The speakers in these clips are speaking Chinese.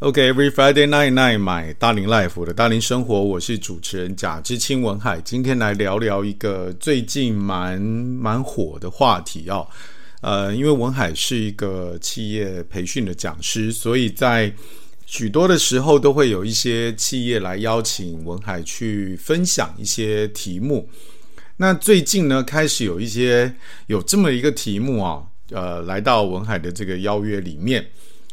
OK，Every Friday night night，买大龄 life 的大龄生活，我是主持人贾知青文海，今天来聊聊一个最近蛮蛮火的话题哦。呃，因为文海是一个企业培训的讲师，所以在许多的时候都会有一些企业来邀请文海去分享一些题目。那最近呢，开始有一些有这么一个题目啊，呃，来到文海的这个邀约里面。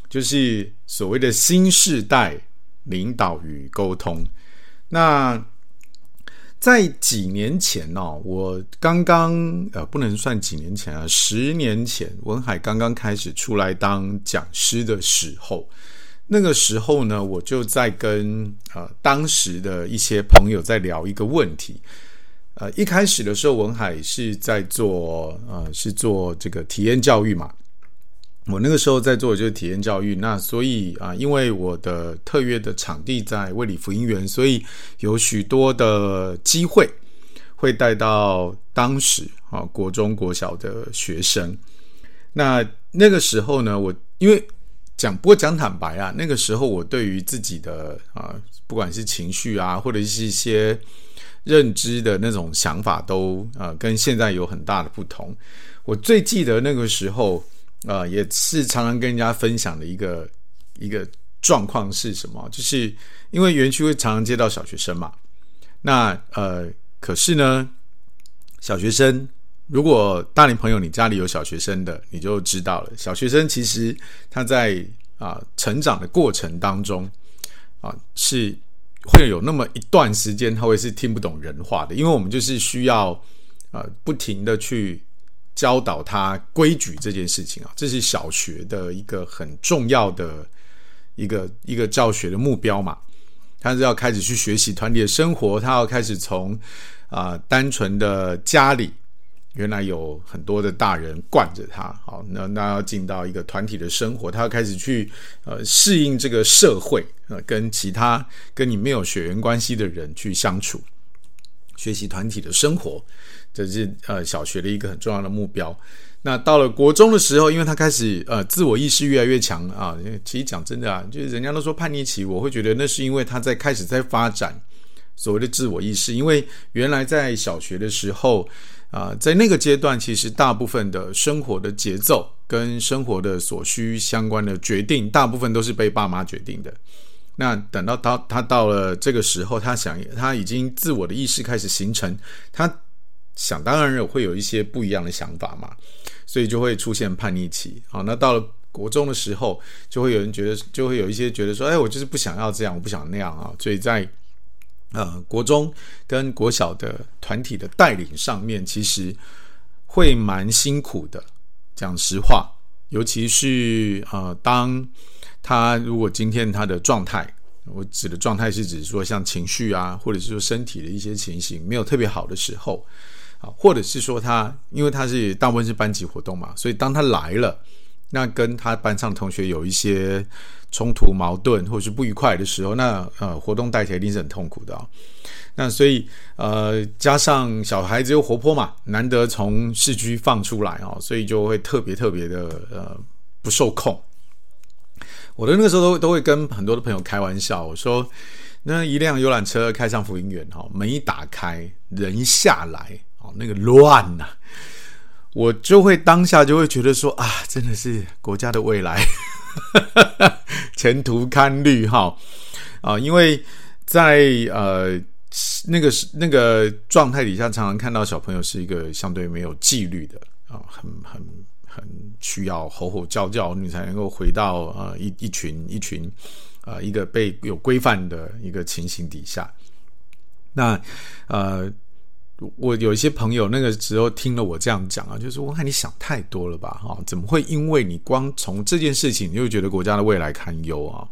就是所谓的新世代领导与沟通。那在几年前呢、哦，我刚刚呃，不能算几年前啊，十年前，文海刚刚开始出来当讲师的时候，那个时候呢，我就在跟呃当时的一些朋友在聊一个问题。呃，一开始的时候，文海是在做呃，是做这个体验教育嘛。我那个时候在做的就是体验教育，那所以啊，因为我的特约的场地在卫理福音园，所以有许多的机会会带到当时啊国中国小的学生。那那个时候呢，我因为讲不过讲坦白啊，那个时候我对于自己的啊，不管是情绪啊，或者是一些认知的那种想法都，都啊跟现在有很大的不同。我最记得那个时候。啊、也是常常跟人家分享的一个一个状况是什么？就是因为园区会常常接到小学生嘛，那呃，可是呢，小学生如果大龄朋友你家里有小学生的，你就知道了，小学生其实他在啊、成长的过程当中啊、是会有那么一段时间他会是听不懂人话的，因为我们就是需要啊、不停的去。教导他规矩这件事情啊，这是小学的一个很重要的一个一个教学的目标嘛。他是要开始去学习团体的生活，他要开始从啊、单纯的家里原来有很多的大人惯着他，好，那那要进到一个团体的生活，他要开始去呃适应这个社会，呃，跟其他跟你没有血缘关系的人去相处，学习团体的生活。这是呃小学的一个很重要的目标。那到了国中的时候，因为他开始呃自我意识越来越强啊，其实讲真的啊，就是人家都说叛逆期，我会觉得那是因为他在开始在发展所谓的自我意识。因为原来在小学的时候啊，在那个阶段，其实大部分的生活的节奏跟生活的所需相关的决定，大部分都是被爸妈决定的。那等到他他到了这个时候，他想他已经自我的意识开始形成，他。想当然有会有一些不一样的想法嘛，所以就会出现叛逆期。好，那到了国中的时候，就会有人觉得，就会有一些觉得说，哎，我就是不想要这样，我不想那样啊。所以在呃国中跟国小的团体的带领上面，其实会蛮辛苦的。讲实话，尤其是呃，当他如果今天他的状态，我指的状态是指说像情绪啊，或者是说身体的一些情形没有特别好的时候。或者是说他，因为他是大部分是班级活动嘛，所以当他来了，那跟他班上同学有一些冲突、矛盾或者是不愉快的时候，那呃活动带起来一定是很痛苦的啊。那所以呃加上小孩子又活泼嘛，难得从市区放出来哦，所以就会特别特别的呃不受控。我的那个时候都都会跟很多的朋友开玩笑，我说那一辆游览车开上福音园哈，门一打开，人一下来。那个乱呐、我就会当下就会觉得说啊，真的是国家的未来，前途堪虑哈啊！因为在呃那个那个状态底下，常常看到小朋友是一个相对没有纪律的啊，很很很需要吼吼叫叫，你才能够回到呃一一群一群啊一个被有规范的一个情形底下，那呃。我有一些朋友那个时候听了我这样讲啊，就是我看你想太多了吧，哈，怎么会因为你光从这件事情你就觉得国家的未来堪忧啊？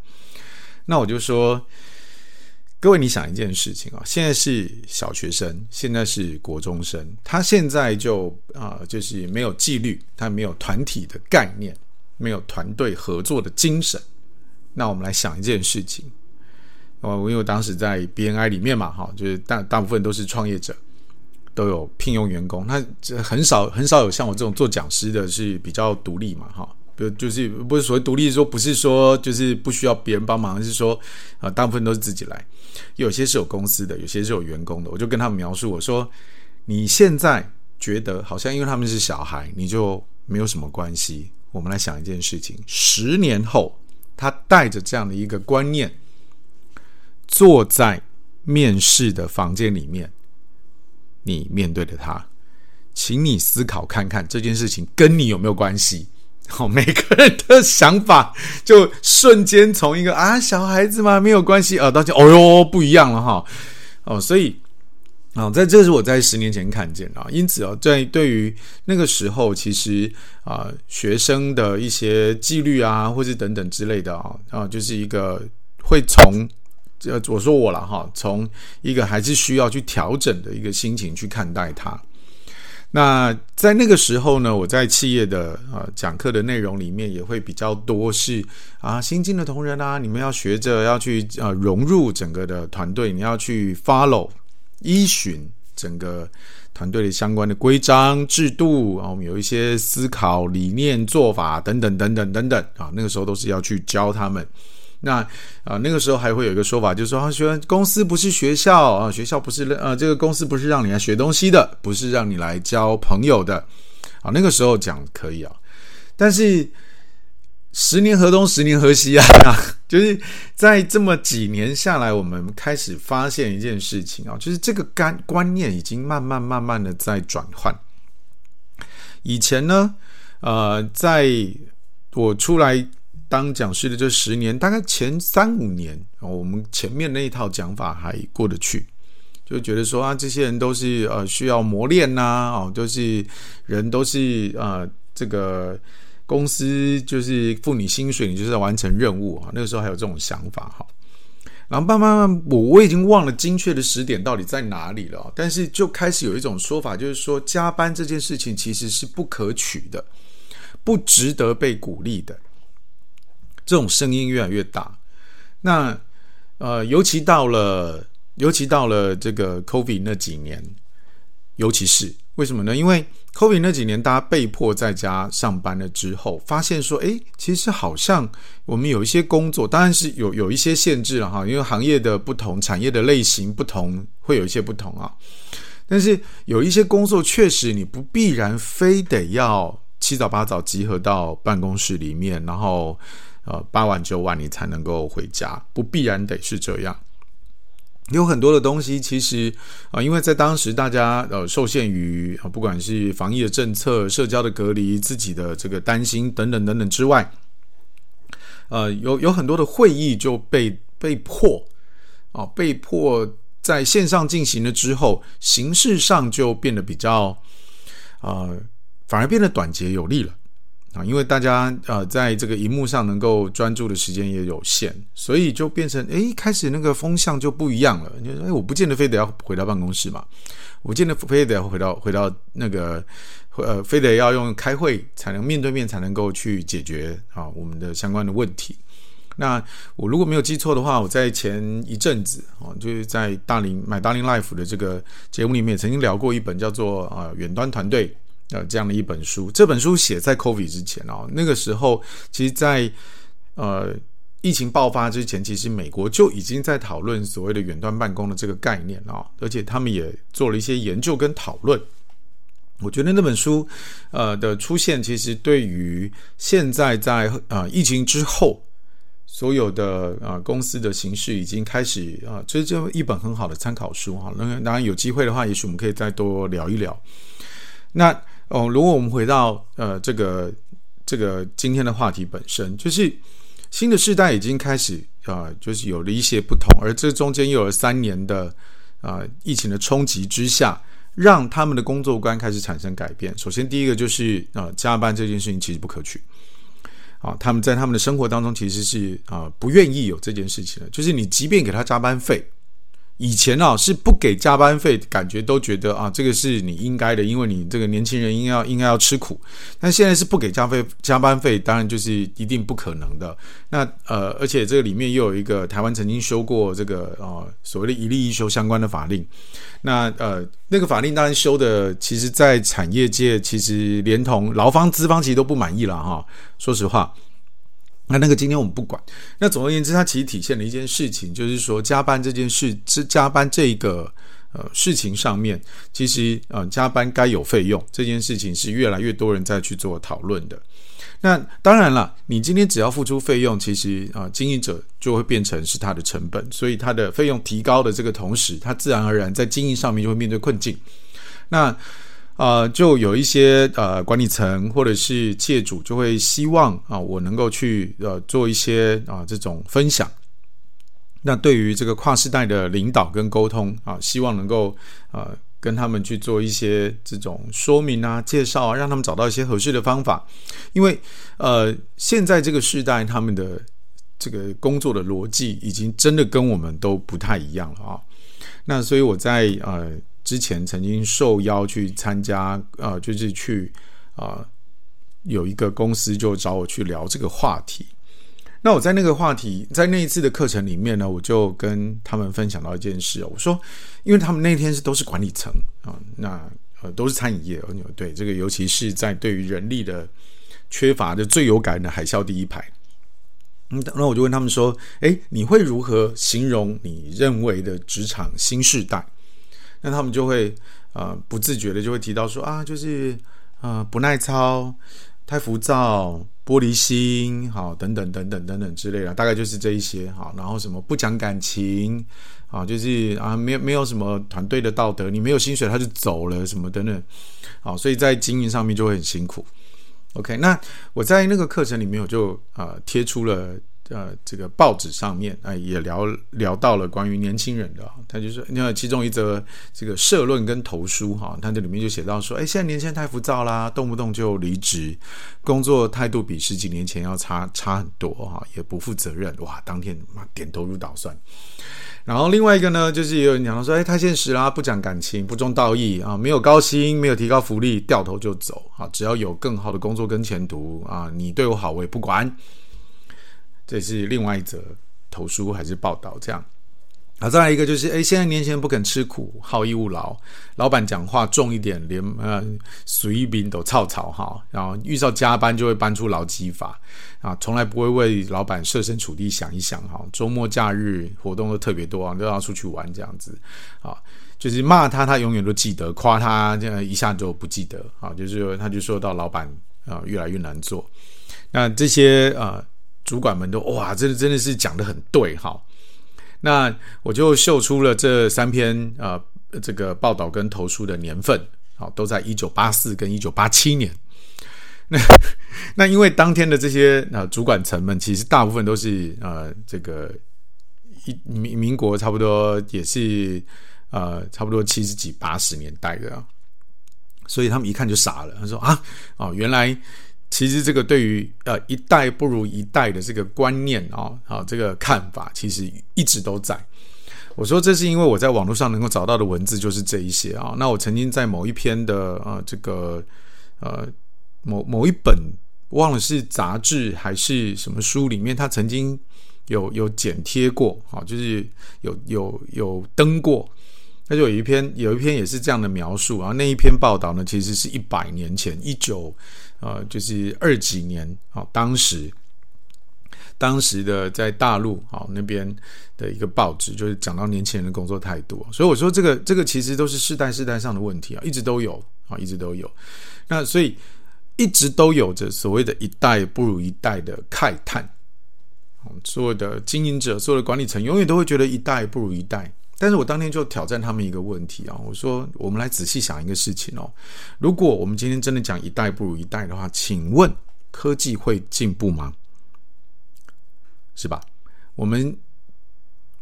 那我就说，各位你想一件事情啊，现在是小学生，现在是国中生，他现在就啊，就是没有纪律，他没有团体的概念，没有团队合作的精神。那我们来想一件事情，哦，因为当时在 BNI 里面嘛，哈，就是大大部分都是创业者。都有聘用员工，他很少很少有像我这种做讲师的，是比较独立嘛，哈，不就是不是所谓独立说不是说就是不需要别人帮忙，是说啊，大部分都是自己来。有些是有公司的，有些是有员工的。我就跟他们描述我说，你现在觉得好像因为他们是小孩，你就没有什么关系。我们来想一件事情：十年后，他带着这样的一个观念，坐在面试的房间里面，你面对的他。请你思考看看这件事情跟你有没有关系？好，每个人的想法就瞬间从一个啊小孩子嘛没有关系啊，到现在哦哟不一样了哈哦，所以啊，在这是我在十年前看见啊，因此啊，在对于那个时候，其实啊学生的一些纪律啊，或是等等之类的啊啊，就是一个会从呃我说我了哈，从一个还是需要去调整的一个心情去看待它。那在那个时候呢，我在企业的呃讲课的内容里面也会比较多是啊新进的同仁啊，你们要学着要去呃融入整个的团队，你要去 follow 依循整个团队的相关的规章制度，然后我们有一些思考理念做法等等等等等等啊，那个时候都是要去教他们。那啊，那个时候还会有一个说法，就是说，啊，学公司不是学校啊，学校不是呃，这个公司不是让你来学东西的，不是让你来交朋友的啊。那个时候讲可以啊，但是十年河东，十年河西啊，就是在这么几年下来，我们开始发现一件事情啊，就是这个观观念已经慢慢慢慢的在转换。以前呢，呃，在我出来。当讲师的这十年，大概前三五年，我们前面那一套讲法还过得去，就觉得说啊，这些人都是呃需要磨练呐，哦，都是人都是呃这个公司就是付你薪水，你就是要完成任务啊。那个时候还有这种想法哈，然后慢慢慢，我我已经忘了精确的时点到底在哪里了，但是就开始有一种说法，就是说加班这件事情其实是不可取的，不值得被鼓励的。这种声音越来越大，那呃，尤其到了，尤其到了这个 COVID 那几年，尤其是为什么呢？因为 COVID 那几年，大家被迫在家上班了之后，发现说，哎，其实好像我们有一些工作，当然是有有一些限制了哈，因为行业的不同，产业的类型不同，会有一些不同啊。但是有一些工作，确实你不必然非得要七早八早集合到办公室里面，然后。呃，八晚九晚你才能够回家，不必然得是这样。有很多的东西，其实啊、因为在当时大家呃受限于啊，不管是防疫的政策、社交的隔离、自己的这个担心等等等等之外，呃，有有很多的会议就被被迫啊、被迫在线上进行了之后，形式上就变得比较呃，反而变得短捷有力了。啊，因为大家呃，在这个荧幕上能够专注的时间也有限，所以就变成诶，开始那个风向就不一样了。你说，诶，我不见得非得要回到办公室嘛，我不见得非得要回到回到那个呃，非得要用开会才能面对面才能够去解决啊我们的相关的问题。那我如果没有记错的话，我在前一阵子啊，就是在大林买大林 Life 的这个节目里面曾经聊过一本叫做啊远端团队。呃，这样的一本书，这本书写在 COVID 之前哦，那个时候，其实在，呃疫情爆发之前，其实美国就已经在讨论所谓的远端办公的这个概念啊，而且他们也做了一些研究跟讨论。我觉得那本书呃的出现，其实对于现在在呃疫情之后所有的呃公司的形式，已经开始啊，这、就一本很好的参考书哈。那当然有机会的话，也许我们可以再多聊一聊。那哦，如果我们回到呃这个这个今天的话题本身，就是新的世代已经开始啊、呃，就是有了一些不同，而这中间又有了三年的啊、疫情的冲击之下，让他们的工作观开始产生改变。首先，第一个就是啊、呃，加班这件事情其实不可取啊，他们在他们的生活当中其实是啊、呃、不愿意有这件事情的，就是你即便给他加班费，以前啊是不给加班费，感觉都觉得啊这个是你应该的，因为你这个年轻人应该要应该要吃苦。但现在是不给加费加班费，当然就是一定不可能的。那呃，而且这个里面又有一个台湾曾经修过这个呃所谓的一例一休相关的法令。那呃那个法令当然修的，其实在产业界其实连同劳方资方其实都不满意了哈。说实话。那那个今天我们不管。那总而言之，它其实体现了一件事情，就是说加班这件事，这加班这一个呃事情上面，其实呃加班该有费用这件事情是越来越多人在去做讨论的。那当然了，你今天只要付出费用，其实啊、呃、经营者就会变成是他的成本，所以他的费用提高的这个同时，他自然而然在经营上面就会面对困境。那呃，就有一些呃管理层或者是企业主就会希望啊，我能够去呃做一些啊这种分享。那对于这个跨世代的领导跟沟通啊，希望能够呃跟他们去做一些这种说明啊、介绍啊，让他们找到一些合适的方法。因为呃现在这个世代他们的这个工作的逻辑已经真的跟我们都不太一样了啊。那所以我在呃。之前曾经受邀去参加，呃，就是去啊、呃，有一个公司就找我去聊这个话题。那我在那个话题，在那一次的课程里面呢，我就跟他们分享到一件事。我说，因为他们那天是都是管理层啊、那呃都是餐饮业，对这个，尤其是在对于人力的缺乏的最有感的海啸第一排。那我就问他们说，哎，你会如何形容你认为的职场新时代？那他们就会呃不自觉的就会提到说啊，就是呃不耐操、太浮躁、玻璃心，好等等等等等等之类的，大概就是这一些好。然后什么不讲感情啊，就是啊没有没有什么团队的道德，你没有薪水他就走了什么等等，好，所以在经营上面就会很辛苦。OK，那我在那个课程里面我就啊贴出了。呃，这个报纸上面啊、也聊聊到了关于年轻人的，他就是那其中一则这个社论跟投书哈，他这里面就写到说，哎，现在年轻人太浮躁啦，动不动就离职，工作态度比十几年前要差差很多哈，也不负责任，哇，当天妈点头如捣蒜。然后另外一个呢，就是也有人讲到说，哎，太现实啦，不讲感情，不重道义啊，没有高薪，没有提高福利，掉头就走啊，只要有更好的工作跟前途啊，你对我好我也不管。这是另外一则投书还是报道？这样，好，再来一个就是，哎，现在年轻人不肯吃苦，好逸恶劳，老板讲话重一点，连呃随便都吵吵哈，然后遇到加班就会搬出劳基法啊，从来不会为老板设身处地想一想哈，周末假日活动都特别多啊，都要出去玩这样子啊，就是骂他，他永远都记得；夸他，这样一下就不记得啊，就是他就说到老板啊越来越难做，那这些啊。主管们都哇，真的真的是讲得很对哈。那我就秀出了这三篇呃这个报道跟投书的年份，好，都在一九八四跟一九八七年。那那因为当天的这些呃主管层们，其实大部分都是呃这个一民民国差不多也是呃差不多七十几八十年代的，所以他们一看就傻了，他说啊哦原来。其实这个对于呃一代不如一代的这个观念啊，啊这个看法其实一直都在。我说这是因为我在网络上能够找到的文字就是这一些啊。那我曾经在某一篇的呃这个呃某某一本忘了是杂志还是什么书里面，他曾经有有剪贴过，就是有有有登过。那就有一篇有一篇也是这样的描述啊。那一篇报道呢，其实是一百年前一九。呃，就是二几年啊，当时当时的在大陆啊那边的一个报纸，就是讲到年轻人的工作态度，所以我说这个这个其实都是世代世代上的问题啊，一直都有啊，一直都有。那所以一直都有着所谓的一代不如一代的慨叹，所有的经营者、所有的管理层永远都会觉得一代不如一代。但是我当天就挑战他们一个问题啊，我说我们来仔细想一个事情哦，如果我们今天真的讲一代不如一代的话，请问科技会进步吗？是吧？我们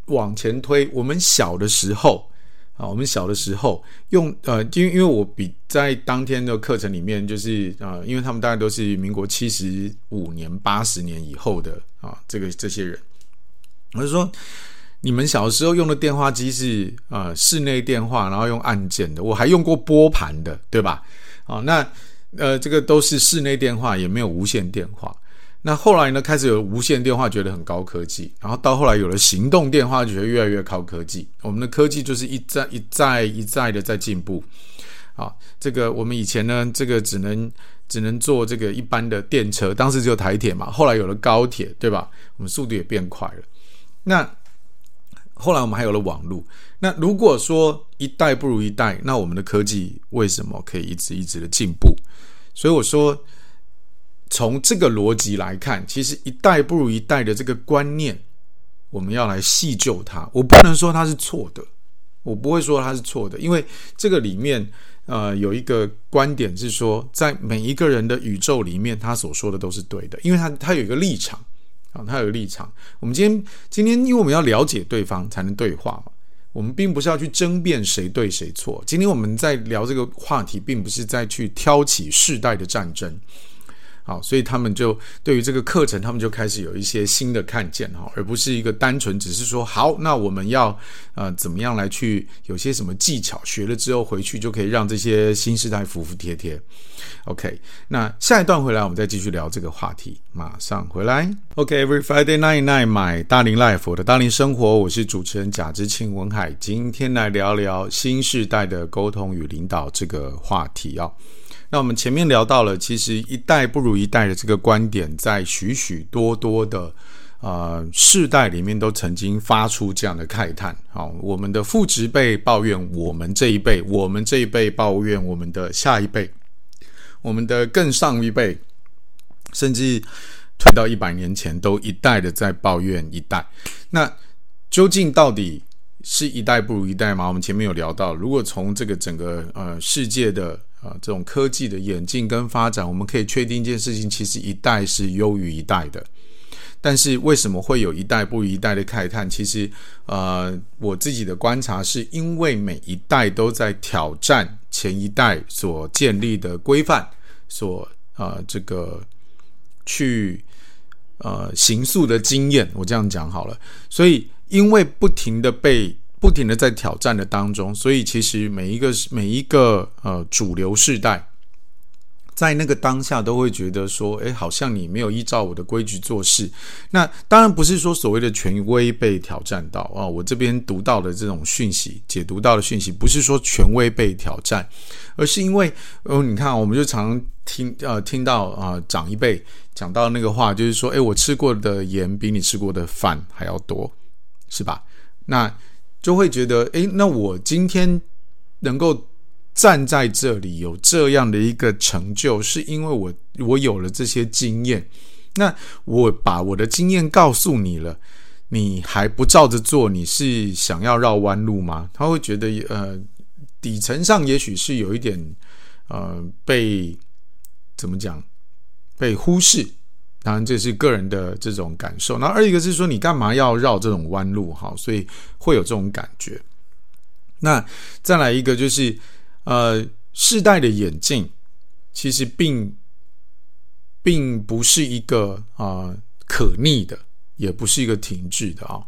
往前推，我们小的时候啊，我们小的时候用呃，因为因为我比在当天的课程里面，就是呃，因为他们大概都是民国七十五年、八十年以后的啊，这个这些人，我就说。你们小时候用的电话机是呃室内电话，然后用按键的，我还用过拨盘的，对吧？好，那呃这个都是室内电话，也没有无线电话。那后来呢，开始有无线电话，觉得很高科技，然后到后来有了行动电话，觉得越来越高科技。我们的科技就是一再一再一再的在进步。啊，这个我们以前呢，这个只能只能坐这个一般的电车，当时只有台铁嘛，后来有了高铁，对吧？我们速度也变快了。那后来我们还有了网络。那如果说一代不如一代，那我们的科技为什么可以一直一直的进步？所以我说。从这个逻辑来看，其实一代不如一代的这个观念，我们要来细究它。我不能说它是错的，我不会说它是错的，因为这个里面呃有一个观点是说，在每一个人的宇宙里面，他所说的都是对的，因为他他有一个立场啊，他有立场。我们今天今天，因为我们要了解对方才能对话嘛，我们并不是要去争辩谁对谁错。今天我们在聊这个话题，并不是在去挑起世代的战争。好，所以他们就对于这个课程，他们就开始有一些新的看见哈，而不是一个单纯只是说好，那我们要呃怎么样来去有些什么技巧，学了之后回去就可以让这些新世代服服帖帖。OK，那下一段回来我们再继续聊这个话题，马上回来。OK，Every Friday night night，买大龄 life 我的大龄生活，我是主持人贾志清文海，今天来聊聊新世代的沟通与领导这个话题啊。那我们前面聊到了，其实一代不如一代的这个观点，在许许多多的呃世代里面都曾经发出这样的慨叹。好，我们的父执辈抱怨我们这一辈，我们这一辈抱怨我们的下一辈，我们的更上一辈，甚至推到一百年前，都一代的在抱怨一代。那究竟到底是一代不如一代吗？我们前面有聊到，如果从这个整个呃世界的啊，这种科技的演进跟发展，我们可以确定一件事情，其实一代是优于一代的。但是为什么会有一代不如一代的慨叹？其实，呃，我自己的观察是因为每一代都在挑战前一代所建立的规范，所呃这个去呃行塑的经验。我这样讲好了。所以因为不停的被。不停的在挑战的当中，所以其实每一个每一个呃主流世代，在那个当下都会觉得说，诶，好像你没有依照我的规矩做事。那当然不是说所谓的权威被挑战到啊，我这边读到的这种讯息，解读到的讯息，不是说权威被挑战，而是因为哦，你看，我们就常听呃听到啊、呃、长一辈讲到那个话，就是说，诶，我吃过的盐比你吃过的饭还要多，是吧？那就会觉得，诶，那我今天能够站在这里有这样的一个成就，是因为我我有了这些经验。那我把我的经验告诉你了，你还不照着做，你是想要绕弯路吗？他会觉得，呃，底层上也许是有一点，呃，被怎么讲，被忽视。当然，这是个人的这种感受。那二一个是说，你干嘛要绕这种弯路？哈，所以会有这种感觉。那再来一个就是，呃，世代的演进其实并并不是一个啊、可逆的，也不是一个停滞的啊、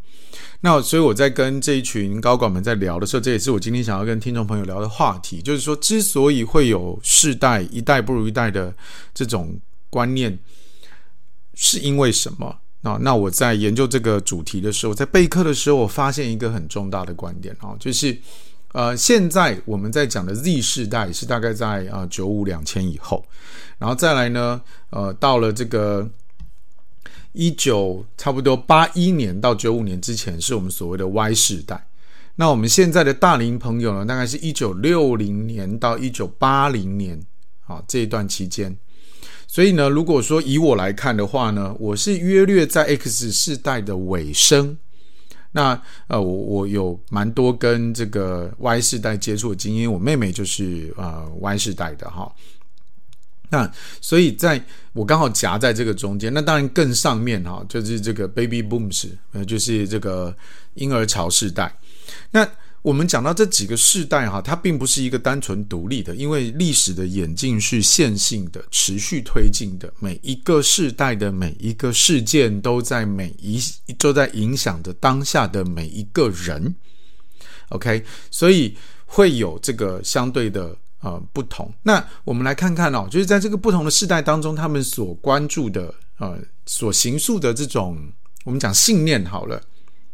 那所以我在跟这一群高管们在聊的时候，这也是我今天想要跟听众朋友聊的话题，就是说，之所以会有世代一代不如一代的这种观念。是因为什么？那那我在研究这个主题的时候，在备课的时候，我发现一个很重大的观点啊，就是呃，现在我们在讲的 Z 世代是大概在啊九五两千以后，然后再来呢，呃，到了这个一九差不多八一年到九五年之前，是我们所谓的 Y 世代。那我们现在的大龄朋友呢，大概是一九六零年到一九八零年啊这一段期间。所以呢，如果说以我来看的话呢，我是约略在 X 世代的尾声。那呃，我我有蛮多跟这个 Y 世代接触的经验，我妹妹就是呃 Y 世代的哈。那所以在我刚好夹在这个中间，那当然更上面哈，就是这个 Baby Booms，呃，就是这个婴儿潮世代。那我们讲到这几个世代哈，它并不是一个单纯独立的，因为历史的演进是线性的、持续推进的。每一个世代的每一个事件，都在每一都在影响着当下的每一个人。OK，所以会有这个相对的呃不同。那我们来看看哦，就是在这个不同的世代当中，他们所关注的呃所形塑的这种我们讲信念好了，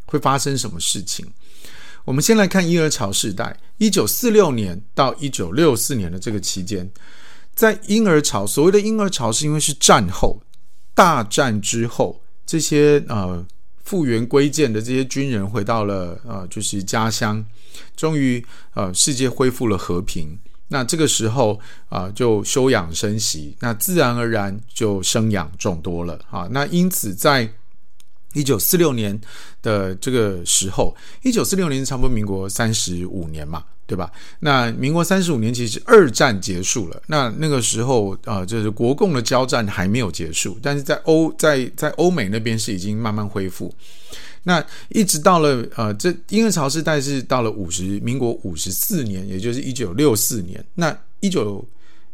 会发生什么事情？我们先来看婴儿潮世代，一九四六年到一九六四年的这个期间，在婴儿潮，所谓的婴儿潮是因为是战后，大战之后，这些呃复员归建的这些军人回到了呃就是家乡，终于呃世界恢复了和平，那这个时候啊、就休养生息，那自然而然就生养众多了。啊，那因此在一九四六年的这个时候，一九四六年差不多民国三十五年嘛，对吧？那民国三十五年其实二战结束了，那那个时候啊、呃，就是国共的交战还没有结束，但是在欧在在欧美那边是已经慢慢恢复。那一直到了呃，这婴儿潮时代是到了五十民国五十四年，也就是一九六四年。那一九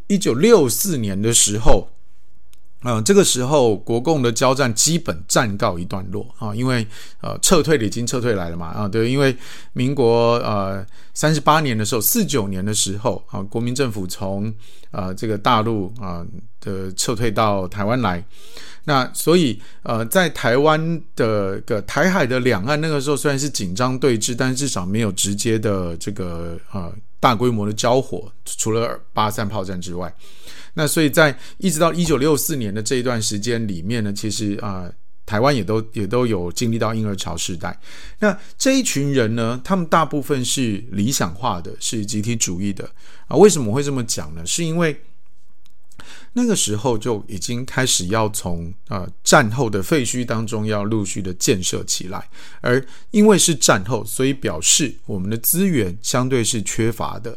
一九六四年的时候。嗯，这个时候国共的交战基本暂告一段落啊，因为呃撤退的已经撤退来了嘛啊，对，因为民国呃三十八年的时候，四九年的时候啊，国民政府从呃这个大陆啊的撤退到台湾来，那所以呃在台湾的个台海的两岸那个时候虽然是紧张对峙，但至少没有直接的这个呃大规模的交火，除了八三炮战之外。那所以在一直到一九六四年的这一段时间里面呢，其实啊、台湾也都也都有经历到婴儿潮时代。那这一群人呢，他们大部分是理想化的，是集体主义的啊、为什么会这么讲呢？是因为那个时候就已经开始要从、呃、战后的废墟当中要陆续的建设起来，而因为是战后，所以表示我们的资源相对是缺乏的，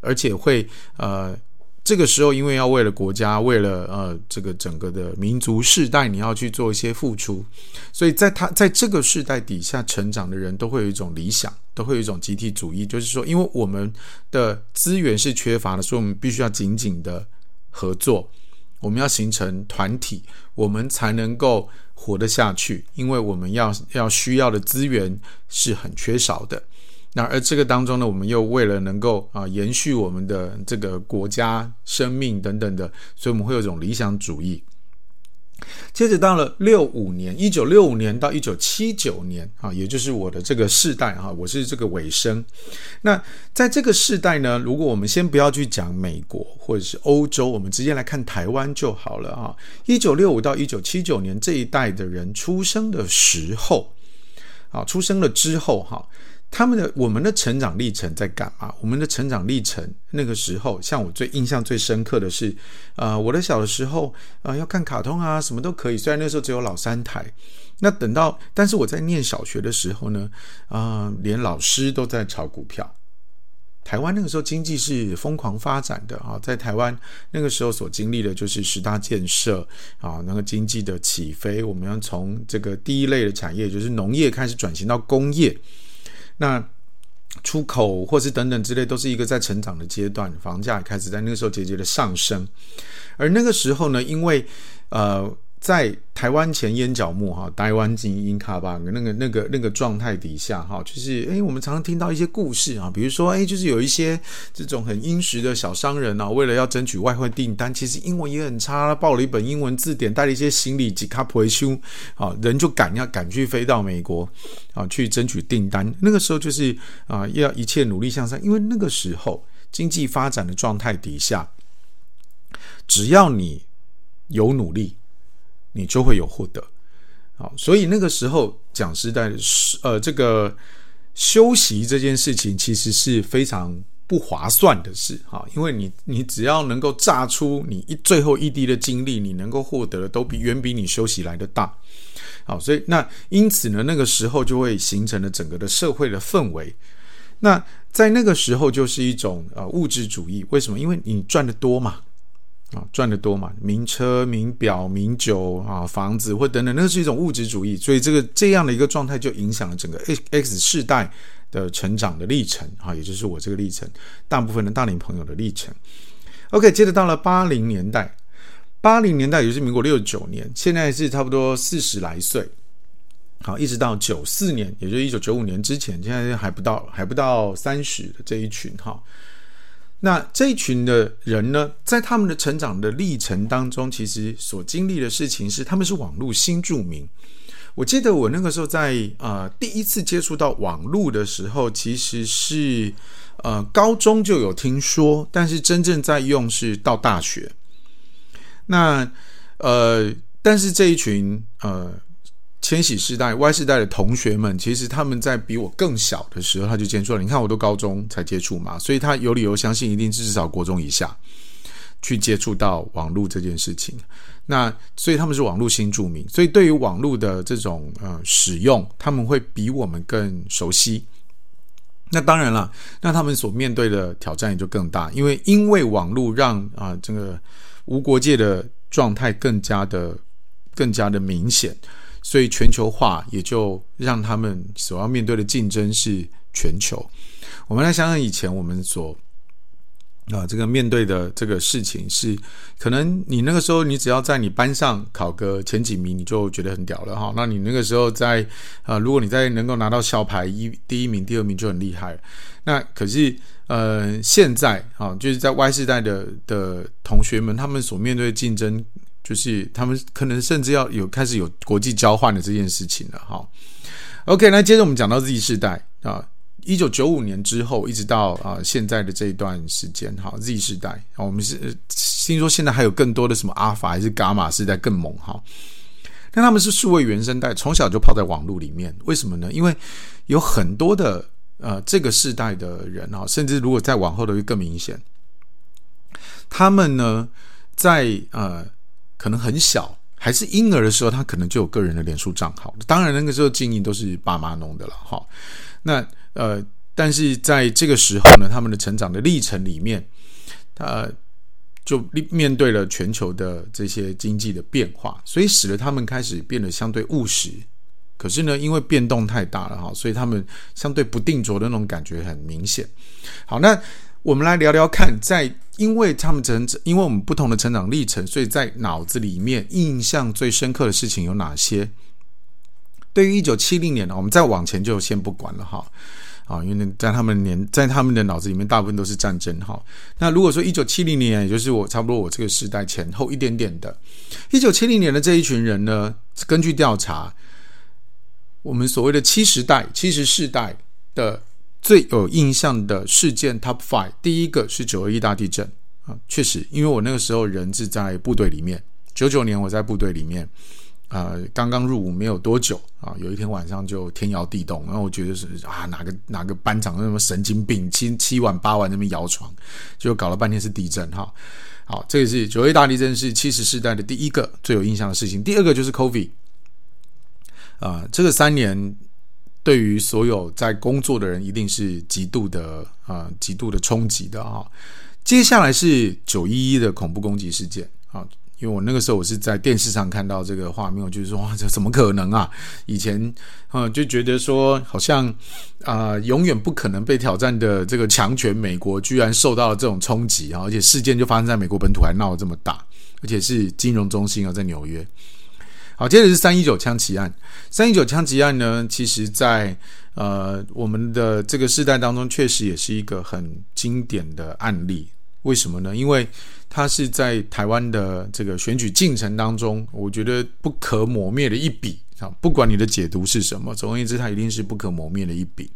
而且会呃。这个时候，因为要为了国家，为了呃这个整个的民族世代，你要去做一些付出，所以在他在这个世代底下成长的人都会有一种理想，都会有一种集体主义，就是说，因为我们的资源是缺乏的，所以我们必须要紧紧的合作，我们要形成团体，我们才能够活得下去，因为我们要要需要的资源是很缺少的。那而这个当中呢，我们又为了能够啊延续我们的这个国家生命等等的，所以我们会有一种理想主义。接着到了六五年，一九六五年到一九七九年啊，也就是我的这个世代啊，我是这个尾声。那在这个世代呢，如果我们先不要去讲美国或者是欧洲，我们直接来看台湾就好了啊。一九六五到一九七九年这一代的人出生的时候，啊，出生了之后哈。他们的我们的成长历程在干嘛？我们的成长历程那个时候，像我最印象最深刻的是，呃，我的小的时候，呃，要看卡通啊，什么都可以。虽然那时候只有老三台，那等到，但是我在念小学的时候呢，啊、连老师都在炒股票。台湾那个时候经济是疯狂发展的啊，在台湾那个时候所经历的就是十大建设啊，那个经济的起飞，我们要从这个第一类的产业，就是农业开始转型到工业。那出口或是等等之类，都是一个在成长的阶段，房价也开始在那个时候节节的上升，而那个时候呢，因为呃。在台湾前烟角木哈，台湾精英卡巴那个那个那个状态底下哈，就是诶，我们常常听到一些故事啊，比如说诶，就是有一些这种很殷实的小商人啊，为了要争取外汇订单，其实英文也很差，报了一本英文字典，带了一些行李几卡回修啊，人就赶要赶去飞到美国啊，去争取订单。那个时候就是啊，要一切努力向上，因为那个时候经济发展的状态底下，只要你有努力。你就会有获得，好，所以那个时候讲实在，呃，这个休息这件事情其实是非常不划算的事，哈，因为你你只要能够榨出你一最后一滴的精力，你能够获得的都比远比你休息来的大，好，所以那因此呢，那个时候就会形成了整个的社会的氛围，那在那个时候就是一种呃物质主义，为什么？因为你赚得多嘛。啊，赚得多嘛，名车、名表、名酒啊，房子或等等，那是一种物质主义，所以这个这样的一个状态就影响了整个 X 世代的成长的历程啊，也就是我这个历程，大部分的大龄朋友的历程。OK，接着到了八零年代，八零年代也就是民国六十九年，现在是差不多四十来岁。好，一直到九四年，也就是一九九五年之前，现在还不到还不到三十的这一群哈。那这一群的人呢，在他们的成长的历程当中，其实所经历的事情是，他们是网络新住民。我记得我那个时候在呃第一次接触到网络的时候，其实是呃高中就有听说，但是真正在用是到大学。那呃，但是这一群呃。千禧世代、Y 世代的同学们，其实他们在比我更小的时候，他就接触了。你看，我都高中才接触嘛，所以他有理由相信，一定是至少国中以下去接触到网络这件事情。那所以他们是网络新住民，所以对于网络的这种呃使用，他们会比我们更熟悉。那当然了，那他们所面对的挑战也就更大，因为因为网络让啊、呃、这个无国界的状态更加的更加的明显。所以全球化也就让他们所要面对的竞争是全球。我们来想想以前我们所啊这个面对的这个事情是，可能你那个时候你只要在你班上考个前几名，你就觉得很屌了哈。那你那个时候在啊，如果你在能够拿到校牌一第一名、第二名就很厉害。那可是呃现在啊，就是在 Y 世代的的同学们，他们所面对的竞争。就是他们可能甚至要有开始有国际交换的这件事情了哈。OK，那接着我们讲到 Z 世代啊，一九九五年之后一直到啊现在的这一段时间哈，Z 世代啊，我们是听说现在还有更多的什么阿尔法还是伽马世代更猛哈。但他们是数位原生代，从小就泡在网络里面，为什么呢？因为有很多的呃这个世代的人啊，甚至如果再往后的会更明显，他们呢在呃。可能很小，还是婴儿的时候，他可能就有个人的脸书账号。当然，那个时候经营都是爸妈弄的了，哈。那呃，但是在这个时候呢，他们的成长的历程里面，呃，就面对了全球的这些经济的变化，所以使得他们开始变得相对务实。可是呢，因为变动太大了，哈，所以他们相对不定着的那种感觉很明显。好，那。我们来聊聊看，在因为他们成长，因为我们不同的成长历程，所以在脑子里面印象最深刻的事情有哪些？对于一九七零年呢，我们再往前就先不管了哈，啊，因为在他们年，在他们的脑子里面，大部分都是战争哈。那如果说一九七零年，也就是我差不多我这个时代前后一点点的，一九七零年的这一群人呢，根据调查，我们所谓的七十代、七十世代的。最有印象的事件 Top Five，第一个是九二一大地震啊，确实，因为我那个时候人是在部队里面，九九年我在部队里面，啊、呃，刚刚入伍没有多久啊，有一天晚上就天摇地动，然后我觉得是啊，哪个哪个班长那么神经病，七七晚八晚那边摇床，就搞了半天是地震哈。好，这个是九二一大地震是七十世代的第一个最有印象的事情，第二个就是 COVID 啊，这个三年。对于所有在工作的人，一定是极度的啊，极度的冲击的啊。接下来是九一一的恐怖攻击事件啊，因为我那个时候我是在电视上看到这个画面，我就是说哇，这怎么可能啊？以前啊就觉得说好像啊永远不可能被挑战的这个强权美国，居然受到了这种冲击啊，而且事件就发生在美国本土，还闹得这么大，而且是金融中心啊，在纽约。好，接着是三一九枪击案。三一九枪击案呢，其实在呃我们的这个世代当中，确实也是一个很经典的案例。为什么呢？因为它是在台湾的这个选举进程当中，我觉得不可磨灭的一笔啊。不管你的解读是什么，总而言之，它一定是不可磨灭的一笔。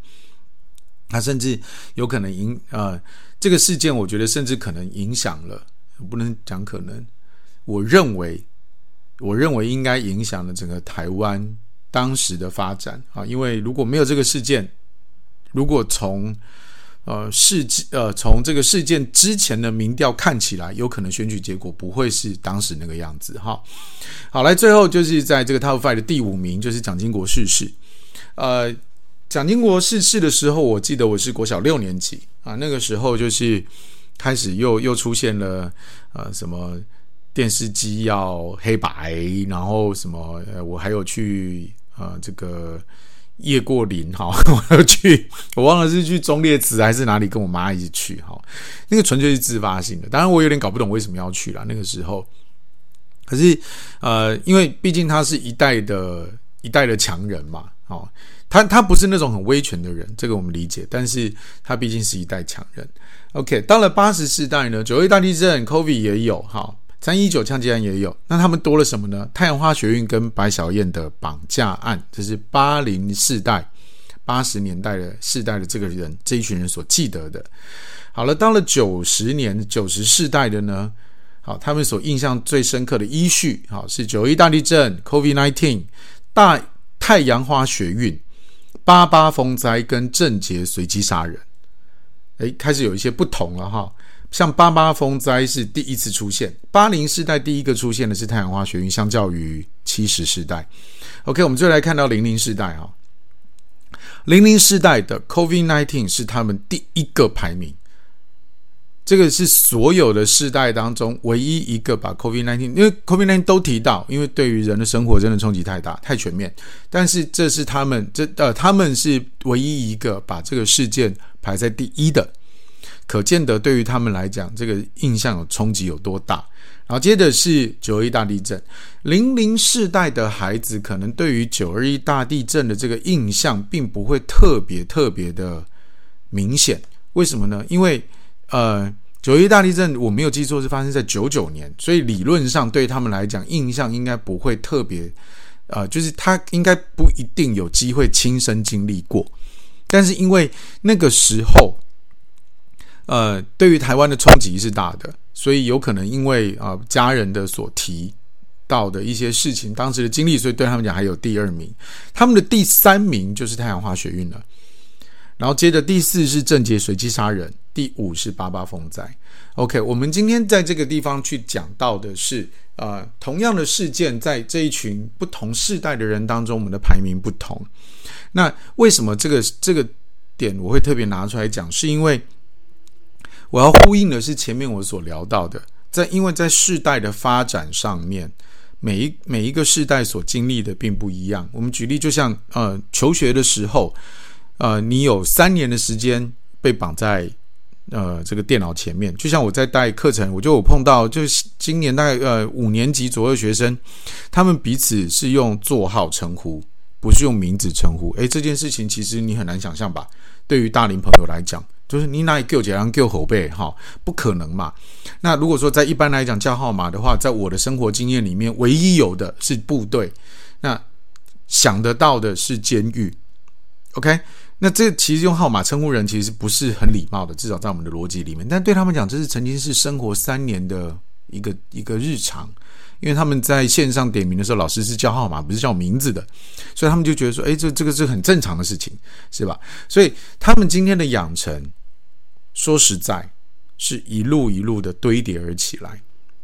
它甚至有可能影呃这个事件，我觉得甚至可能影响了，不能讲可能，我认为。我认为应该影响了整个台湾当时的发展啊，因为如果没有这个事件，如果从呃事呃从这个事件之前的民调看起来，有可能选举结果不会是当时那个样子哈。好，来最后就是在这个 Top Five 的第五名就是蒋经国逝世。呃，蒋经国逝世的时候，我记得我是国小六年级啊，那个时候就是开始又又出现了呃什么。电视机要黑白，然后什么？我还有去、呃，这个夜过林哈，我要去，我忘了是去忠烈祠还是哪里，跟我妈一起去哈。那个纯粹是自发性的，当然我有点搞不懂为什么要去啦。那个时候，可是呃，因为毕竟他是一代的一代的强人嘛，哦，他他不是那种很威权的人，这个我们理解，但是他毕竟是一代强人。OK，到了八十世代呢，九二大地震，COVID 也有哈。三一九枪击案也有，那他们多了什么呢？太阳花学运跟白小燕的绑架案，这是八零世代、八十年代的世代的这个人这一群人所记得的。好了，到了九十年、九十世代的呢，好，他们所印象最深刻的依序，好是九一大地震、COVID-19、大太阳花学运、八八风灾跟郑捷随机杀人。诶，开始有一些不同了哈。像八八风灾是第一次出现，八零世代第一个出现的是太阳花学运，相较于七十世代。OK，我们再来看到零零世代啊，零零世代的 COVID-19 是他们第一个排名，这个是所有的世代当中唯一一个把 COVID-19，因为 COVID-19 都提到，因为对于人的生活真的冲击太大、太全面，但是这是他们这呃他们是唯一一个把这个事件排在第一的。可见得对于他们来讲，这个印象有冲击有多大。然后接着是九二一大地震，零零世代的孩子可能对于九二一大地震的这个印象，并不会特别特别的明显。为什么呢？因为呃，九一大地震我没有记错是发生在九九年，所以理论上对他们来讲，印象应该不会特别，呃，就是他应该不一定有机会亲身经历过。但是因为那个时候。呃，对于台湾的冲击是大的，所以有可能因为啊、呃、家人的所提到的一些事情，当时的经历，所以对他们讲还有第二名，他们的第三名就是太阳花学运了，然后接着第四是郑捷随机杀人，第五是八八风灾。OK，我们今天在这个地方去讲到的是，呃，同样的事件在这一群不同世代的人当中，我们的排名不同。那为什么这个这个点我会特别拿出来讲？是因为。我要呼应的是前面我所聊到的，在因为在世代的发展上面，每一每一个世代所经历的并不一样。我们举例，就像呃求学的时候，呃你有三年的时间被绑在呃这个电脑前面，就像我在带课程，我就有碰到，就是今年大概呃五年级左右学生，他们彼此是用座号称呼，不是用名字称呼。诶，这件事情其实你很难想象吧？对于大龄朋友来讲。就是你哪里叫这样叫后背哈，不可能嘛。那如果说在一般来讲叫号码的话，在我的生活经验里面，唯一有的是部队，那想得到的是监狱。OK，那这其实用号码称呼人其实不是很礼貌的，至少在我们的逻辑里面。但对他们讲，这是曾经是生活三年的一个一个日常。因为他们在线上点名的时候，老师是叫号码，不是叫名字的，所以他们就觉得说，哎，这这个是很正常的事情，是吧？所以他们今天的养成，说实在，是一路一路的堆叠而起来。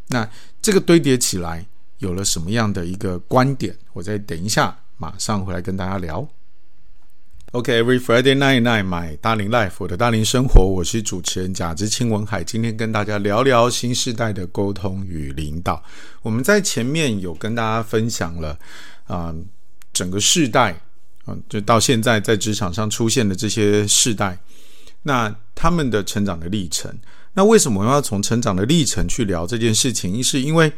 那这个堆叠起来有了什么样的一个观点？我再等一下，马上回来跟大家聊。OK，Every、Friday night night，买大龄 life，我的大龄生活，我是主持人贾之清文海。今天跟大家聊聊新时代的沟通与领导。我们在前面有跟大家分享了啊、整个世代啊、就到现在在职场上出现的这些世代，那他们的成长的历程。那为什么我们要从成长的历程去聊这件事情？是因为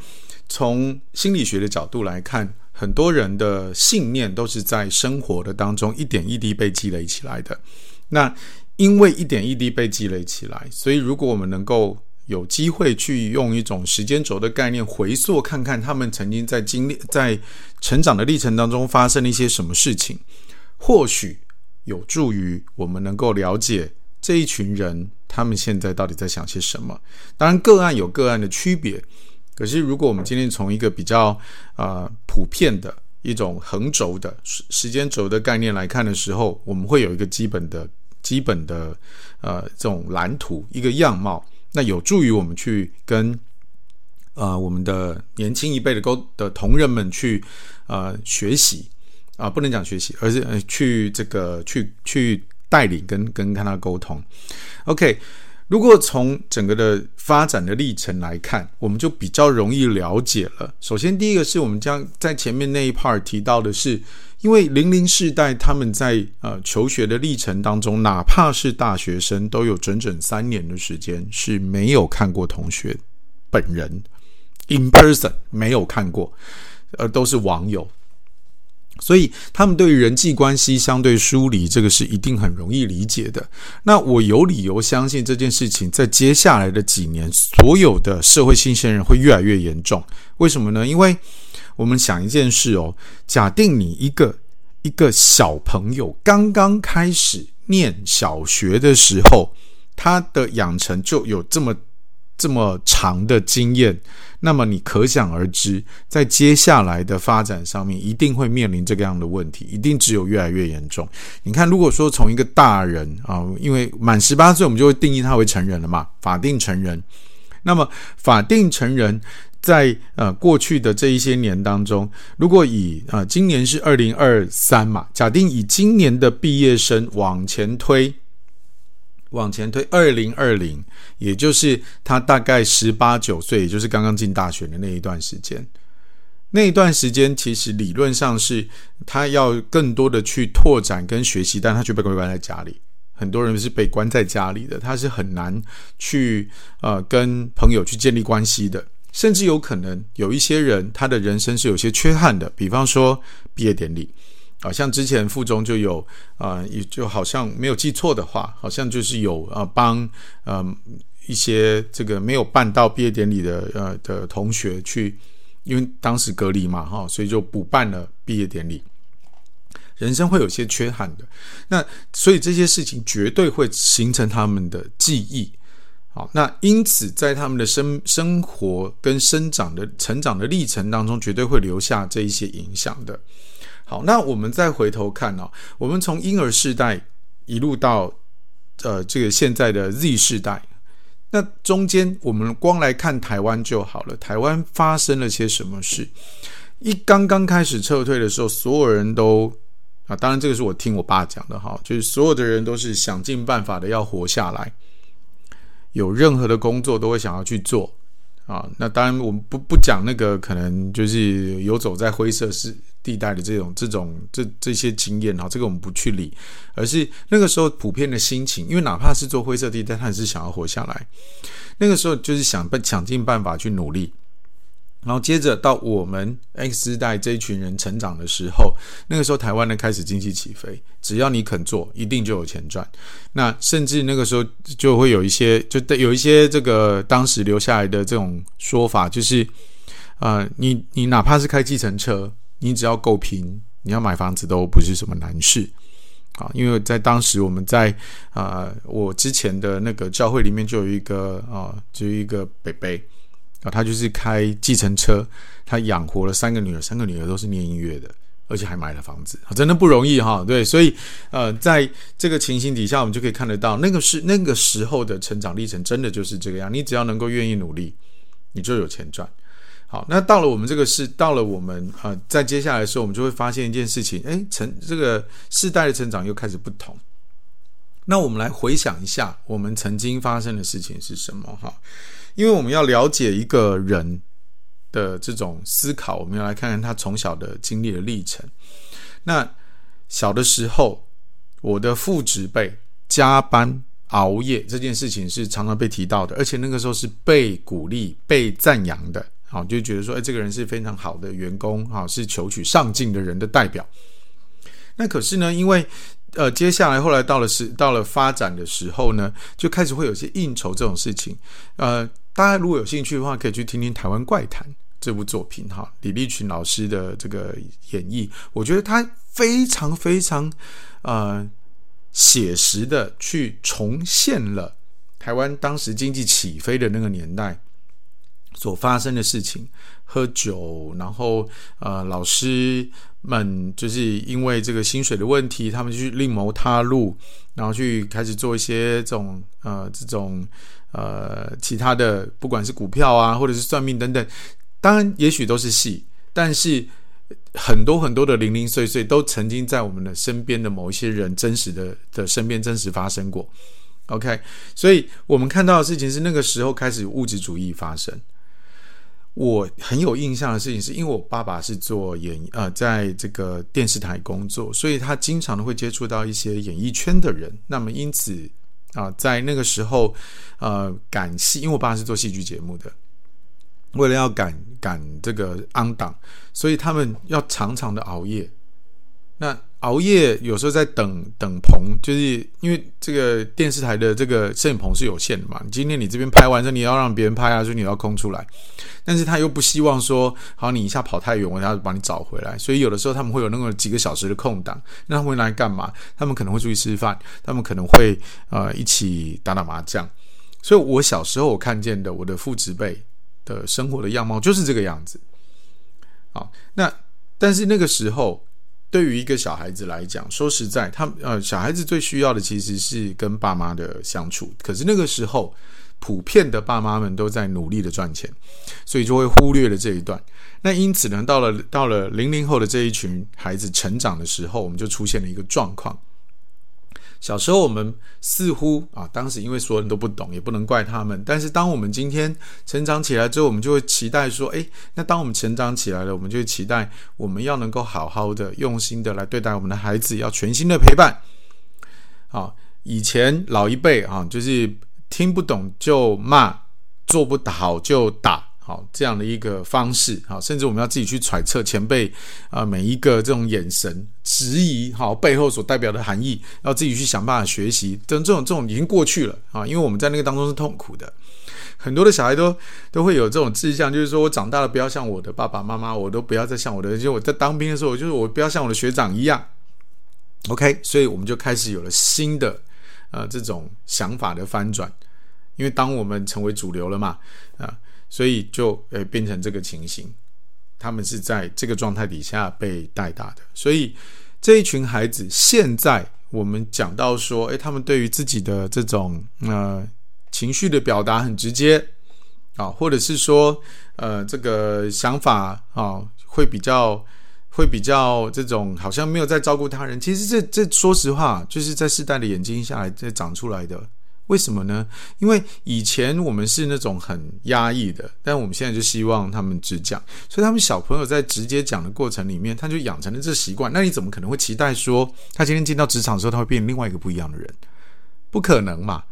从心理学的角度来看。很多人的信念都是在生活的当中一点一滴被积累起来的。那因为一点一滴被积累起来，所以如果我们能够有机会去用一种时间轴的概念回溯看看他们曾经在经历、在成长的历程当中发生了一些什么事情，或许有助于我们能够了解这一群人他们现在到底在想些什么。当然，个案有个案的区别。可是，如果我们今天从一个比较呃普遍的一种横轴的时时间轴的概念来看的时候，我们会有一个基本的、基本的呃这种蓝图，一个样貌，那有助于我们去跟呃我们的年轻一辈的沟的同仁们去呃学习啊、不能讲学习，而是去这个去去带领跟跟跟他沟通。OK。如果从整个的发展的历程来看，我们就比较容易了解了。首先，第一个是我们将在前面那一 part 提到的是，因为零零世代他们在呃求学的历程当中，哪怕是大学生，都有整整三年的时间是没有看过同学本人 in person 没有看过，呃，都是网友。所以他们对于人际关系相对疏离，这个是一定很容易理解的。那我有理由相信这件事情在接下来的几年，所有的社会新鲜人会越来越严重。为什么呢？因为我们想一件事哦，假定你一个一个小朋友刚刚开始念小学的时候，他的养成就有这么这么长的经验。那么你可想而知，在接下来的发展上面，一定会面临这个样的问题，一定只有越来越严重。你看，如果说从一个大人啊，因为满十八岁，我们就会定义他为成人了嘛，法定成人。那么法定成人在呃过去的这一些年当中，如果以啊今年是二零二三嘛，假定以今年的毕业生往前推。往前推，二零二零，也就是他大概十八九岁，也就是刚刚进大学的那一段时间。那一段时间，其实理论上是他要更多的去拓展跟学习，但他却被关在家里。很多人是被关在家里的，他是很难去呃跟朋友去建立关系的，甚至有可能有一些人他的人生是有些缺憾的，比方说毕业典礼。好像之前附中就有啊，也、就好像没有记错的话，好像就是有啊帮呃一些这个没有办到毕业典礼的呃的同学去，因为当时隔离嘛哈，所以就补办了毕业典礼。人生会有些缺憾的，那所以这些事情绝对会形成他们的记忆。好，那因此在他们的生生活跟生长的成长的历程当中，绝对会留下这一些影响的。好，那我们再回头看哦，我们从婴儿世代一路到呃这个现在的 Z 世代，那中间我们光来看台湾就好了。台湾发生了些什么事？一刚刚开始撤退的时候，所有人都啊，当然这个是我听我爸讲的哈，就是所有的人都是想尽办法的要活下来，有任何的工作都会想要去做啊。那当然我们不不讲那个可能就是游走在灰色是。地带的这种、这种、这这些经验哈，这个我们不去理，而是那个时候普遍的心情，因为哪怕是做灰色地带，他也是想要活下来。那个时候就是想办想尽办法去努力，然后接着到我们 X 世代这一群人成长的时候，那个时候台湾呢开始经济起飞，只要你肯做，一定就有钱赚。那甚至那个时候就会有一些，就有一些这个当时留下来的这种说法，就是呃，你你哪怕是开计程车。你只要够拼，你要买房子都不是什么难事啊！因为在当时，我们在啊、我之前的那个教会里面就有一个啊，就有一个北北啊，他就是开计程车，他养活了三个女儿，三个女儿都是念音乐的，而且还买了房子，真的不容易哈！对，所以呃，在这个情形底下，我们就可以看得到，那个是那个时候的成长历程，真的就是这个样。你只要能够愿意努力，你就有钱赚。好，那到了我们这个世，到了我们、呃，在接下来的时候，我们就会发现一件事情，诶，成这个世代的成长又开始不同。那我们来回想一下，我们曾经发生的事情是什么？哈，因为我们要了解一个人的这种思考，我们要来看看他从小的经历的历程。那小的时候，我的父执辈加班熬夜这件事情是常常被提到的，而且那个时候是被鼓励、被赞扬的。好，就觉得说，哎，这个人是非常好的员工，哈，是求取上进的人的代表。那可是呢，因为呃，接下来后来到了是到了发展的时候呢，就开始会有些应酬这种事情。呃，大家如果有兴趣的话，可以去听听《台湾怪谈》这部作品，哈，李立群老师的这个演绎，我觉得他非常非常呃写实的去重现了台湾当时经济起飞的那个年代。所发生的事情，喝酒，然后呃，老师们就是因为这个薪水的问题，他们去另谋他路，然后去开始做一些这种呃这种呃其他的，不管是股票啊，或者是算命等等，当然也许都是戏，但是很多很多的零零碎碎都曾经在我们的身边的某一些人真实的的身边真实发生过。OK，所以我们看到的事情是那个时候开始物质主义发生。我很有印象的事情是，因为我爸爸是做演呃，在这个电视台工作，所以他经常的会接触到一些演艺圈的人。那么因此啊、在那个时候，呃，赶戏，因为我爸是做戏剧节目的，为了要赶赶这个安档，所以他们要常常的熬夜。那熬夜有时候在等等棚，就是因为这个电视台的这个摄影棚是有限的嘛。今天你这边拍完之后，你要让别人拍啊，所以你要空出来。但是他又不希望说，好，你一下跑太远，我要把你找回来。所以有的时候他们会有那个几个小时的空档，那他们会来干嘛？他们可能会出去吃饭，他们可能会呃一起打打麻将。所以我小时候我看见的我的父执辈的生活的样貌就是这个样子。好，那但是那个时候。对于一个小孩子来讲，说实在，他呃，小孩子最需要的其实是跟爸妈的相处。可是那个时候，普遍的爸妈们都在努力的赚钱，所以就会忽略了这一段。那因此呢，到了到了零零后的这一群孩子成长的时候，我们就出现了一个状况。小时候我们似乎啊，当时因为所有人都不懂，也不能怪他们。但是当我们今天成长起来之后，我们就会期待说：诶，那当我们成长起来了，我们就会期待我们要能够好好的、用心的来对待我们的孩子，要全心的陪伴。好，以前老一辈啊，就是听不懂就骂，做不好就打。好，这样的一个方式，好，甚至我们要自己去揣测前辈啊、每一个这种眼神质疑，好背后所代表的含义，要自己去想办法学习。等这种这种已经过去了啊，因为我们在那个当中是痛苦的。很多的小孩都都会有这种志向，就是说我长大了不要像我的爸爸妈妈，我都不要再像我的，就我在当兵的时候，就是我不要像我的学长一样。OK，所以我们就开始有了新的呃这种想法的翻转，因为当我们成为主流了嘛，啊、所以就诶变成这个情形，他们是在这个状态底下被带大的。所以这一群孩子现在我们讲到说，诶，他们对于自己的这种呃情绪的表达很直接啊，或者是说呃这个想法啊会比较会比较这种好像没有在照顾他人。其实这这说实话，就是在世代的眼睛下来这长出来的。为什么呢？因为以前我们是那种很压抑的，但我们现在就希望他们直讲，所以他们小朋友在直接讲的过程里面，他就养成了这习惯。那你怎么可能会期待说他今天进到职场的时候，他会变另外一个不一样的人？不可能嘛！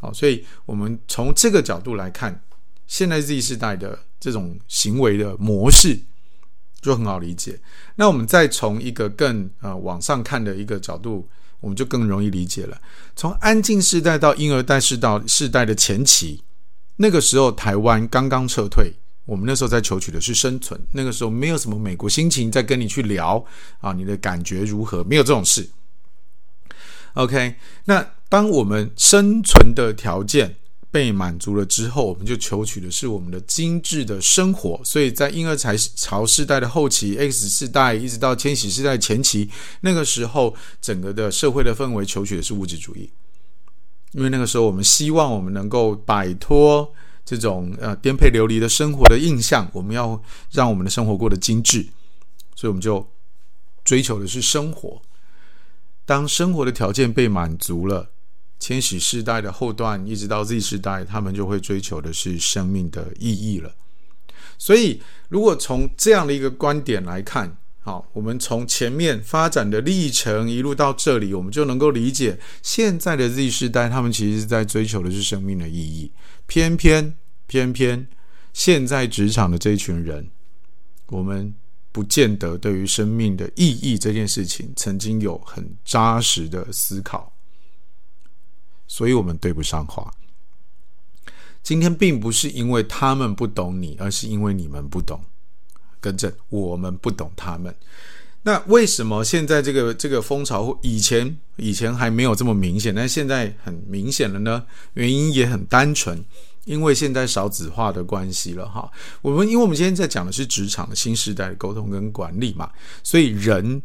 好，所以我们从这个角度来看，现在 Z 世代的这种行为的模式就很好理解。那我们再从一个更呃往上看的一个角度。我们就更容易理解了。从安静世代到婴儿代世代世代的前期，那个时候台湾刚刚撤退，我们那时候在求取的是生存。那个时候没有什么美国心情在跟你去聊啊，你的感觉如何？没有这种事。OK，那当我们生存的条件，被满足了之后，我们就求取的是我们的精致的生活。所以在婴儿潮世代的后期，X 世代一直到千禧世代前期，那个时候整个的社会的氛围求取的是物质主义。因为那个时候我们希望我们能够摆脱这种呃颠沛流离的生活的印象，我们要让我们的生活过得精致，所以我们就追求的是生活。当生活的条件被满足了。千禧世代的后段，一直到 Z 世代，他们就会追求的是生命的意义了。所以，如果从这样的一个观点来看，好，我们从前面发展的历程一路到这里，我们就能够理解，现在的 Z 世代，他们其实是在追求的是生命的意义。偏偏偏偏，现在职场的这一群人，我们不见得对于生命的意义这件事情，曾经有很扎实的思考。所以我们对不上话。今天并不是因为他们不懂你，而是因为你们不懂。更正，我们不懂他们。那为什么现在这个这个风潮，以前以前还没有这么明显，但现在很明显了呢？原因也很单纯，因为现在少子化的关系了哈。我们因为我们今天在讲的是职场的新时代沟通跟管理嘛，所以人。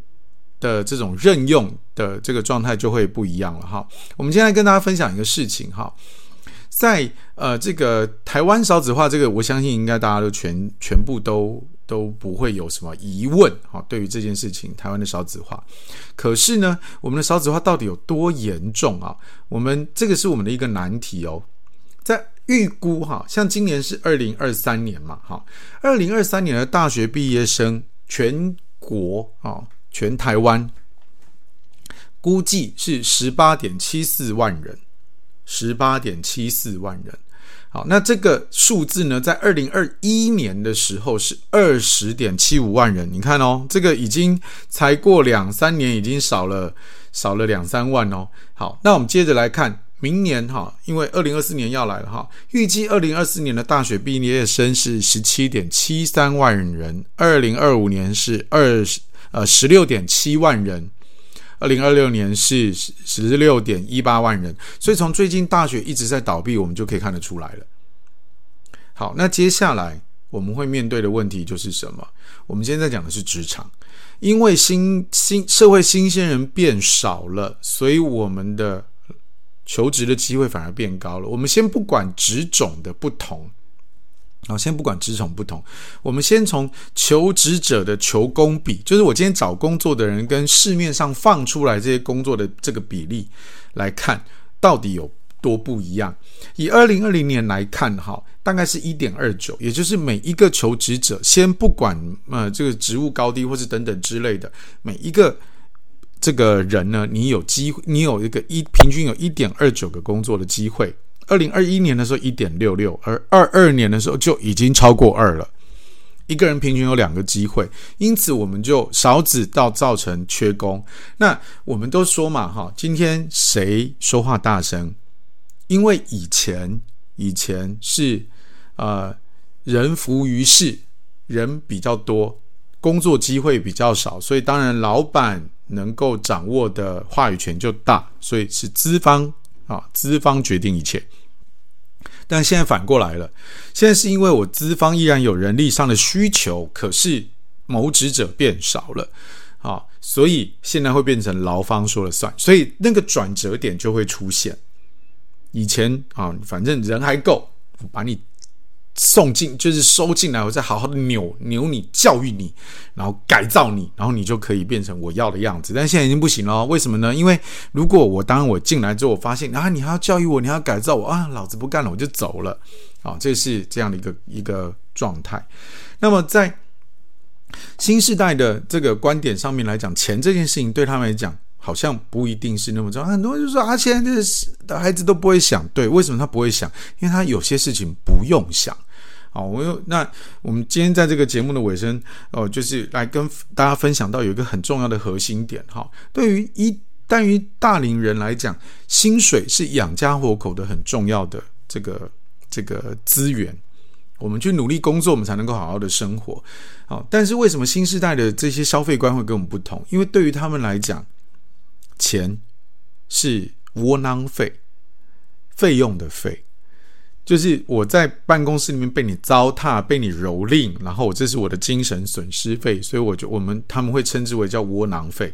的这种任用的这个状态就会不一样了哈。我们今天跟大家分享一个事情哈，在呃这个台湾少子化这个，我相信应该大家都全全部都都不会有什么疑问哈。对于这件事情，台湾的少子化，可是呢，我们的少子化到底有多严重啊？我们这个是我们的一个难题哦。在预估哈，像今年是二零二三年嘛，哈，二零二三年的大学毕业生，全国啊，全台湾估计是十八点七四万人，十八点七四万人。好，那这个数字呢，在二零二一年的时候是二十点七五万人。你看哦，这个已经才过两三年，已经少了少了两三万哦。好，那我们接着来看明年哈，因为二零二四年要来了哈，预计二零二四年的大学毕业生是十七点七三万人，二零二五年是二十呃十六点七万人。二零二六年是十六点一八万人，所以从最近大学一直在倒闭，我们就可以看得出来了。好，那接下来我们会面对的问题就是什么？我们现在讲的是职场，因为新新社会新鲜人变少了，所以我们的求职的机会反而变高了。我们先不管职种的不同。好，先不管职种不同，我们先从求职者的求工比，就是我今天找工作的人跟市面上放出来这些工作的这个比例来看，到底有多不一样。以二零二零年来看，哈，大概是一点二九，也就是每一个求职者，先不管呃这个职务高低或是等等之类的，每一个这个人呢，你有机会，你有一个一平均有一点二九个工作的机会。二零二一年的时候一点六六，而二二年的时候就已经超过二了。一个人平均有两个机会，因此我们就少子到造成缺工。那我们都说嘛，哈，今天谁说话大声？因为以前以前是呃人浮于事，人比较多，工作机会比较少，所以当然老板能够掌握的话语权就大，所以是资方。啊，资方决定一切，但现在反过来了，现在是因为我资方依然有人力上的需求，可是谋职者变少了，啊，所以现在会变成劳方说了算，所以那个转折点就会出现。以前啊，反正人还够，把你。送进就是收进来，我再好好的扭扭你，教育你，然后改造你，然后你就可以变成我要的样子。但现在已经不行了，为什么呢？因为如果我当我进来之后，我发现啊，你还要教育我，你还要改造我啊，老子不干了，我就走了。啊，这是这样的一个一个状态。那么在新时代的这个观点上面来讲，钱这件事情对他们来讲，好像不一定是那么重要。很多人就说啊，现在的孩子都不会想，对，为什么他不会想？因为他有些事情不用想。好，我又那我们今天在这个节目的尾声哦，就是来跟大家分享到有一个很重要的核心点哈。对于一，但于大龄人来讲，薪水是养家活口的很重要的这个这个资源。我们去努力工作，我们才能够好好的生活。好，但是为什么新时代的这些消费观会跟我们不同？因为对于他们来讲，钱是窝囊费，费用的费。就是我在办公室里面被你糟蹋，被你蹂躏，然后这是我的精神损失费，所以我就我们他们会称之为叫窝囊费。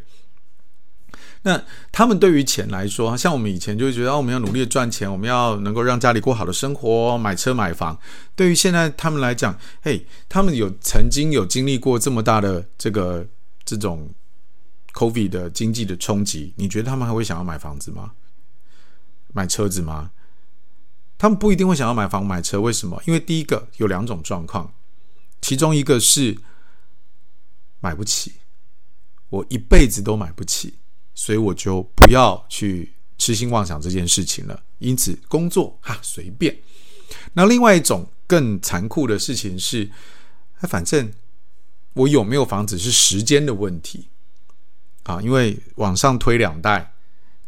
那他们对于钱来说，像我们以前就会觉得，我们要努力的赚钱，我们要能够让家里过好的生活，买车买房。对于现在他们来讲，嘿，他们有曾经有经历过这么大的这个这种 COVID 的经济的冲击，你觉得他们还会想要买房子吗？买车子吗？他们不一定会想要买房买车，为什么？因为第一个有两种状况，其中一个是买不起，我一辈子都买不起，所以我就不要去痴心妄想这件事情了。因此，工作哈随便。那另外一种更残酷的事情是，反正我有没有房子是时间的问题啊，因为往上推两代。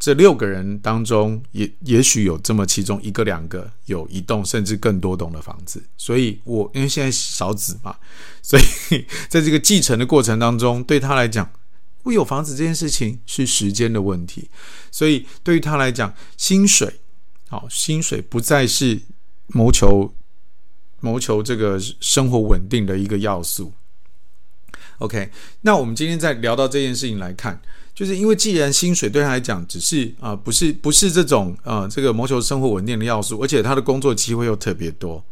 这六个人当中，也也许有这么其中一个、两个有一栋甚至更多栋的房子，所以我因为现在少子嘛，所以 在这个继承的过程当中，对他来讲，我有房子这件事情是时间的问题，所以对于他来讲，薪水，好，薪水不再是谋求谋求这个生活稳定的一个要素。OK，那我们今天再聊到这件事情来看。就是因为既然薪水对他来讲只是啊、不是不是这种啊、这个谋求生活稳定的要素，而且他的工作机会又特别多。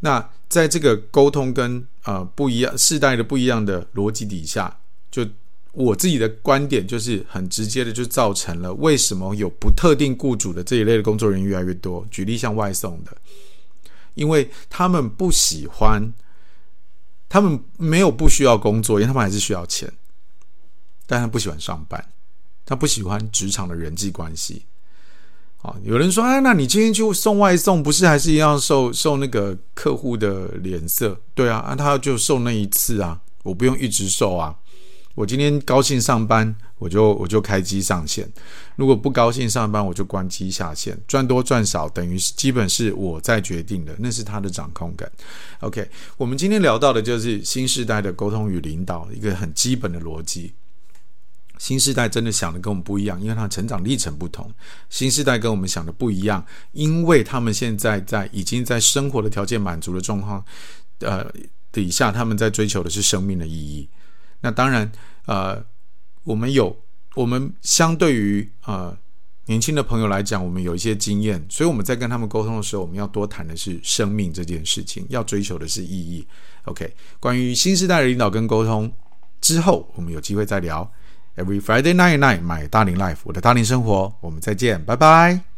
那在这个沟通跟呃不一样世代的不一样的逻辑底下，就我自己的观点就是很直接的，就造成了为什么有不特定雇主的这一类的工作人员越来越多。举例像外送的，因为他们不喜欢，他们没有不需要工作，因为他们还是需要钱，但他不喜欢上班，他不喜欢职场的人际关系。啊，有人说，哎，那你今天去送外送，不是还是一样受受那个客户的脸色？对啊，啊，他就受那一次啊，我不用一直受啊。我今天高兴上班，我就我就开机上线；如果不高兴上班，我就关机下线。赚多赚少，等于基本是我在决定的，那是他的掌控感。OK，我们今天聊到的就是新世代的沟通与领导一个很基本的逻辑。新世代真的想的跟我们不一样，因为他成长历程不同。新世代跟我们想的不一样，因为他们现在在已经在生活的条件满足的状况，呃底下，他们在追求的是生命的意义。那当然，呃，我们有我们相对于呃年轻的朋友来讲，我们有一些经验，所以我们在跟他们沟通的时候，我们要多谈的是生命这件事情，要追求的是意义。OK，关于新时代的领导跟沟通之后，我们有机会再聊。Every Friday night night，my 大龄 life，我的大龄生活，我们再见，拜拜。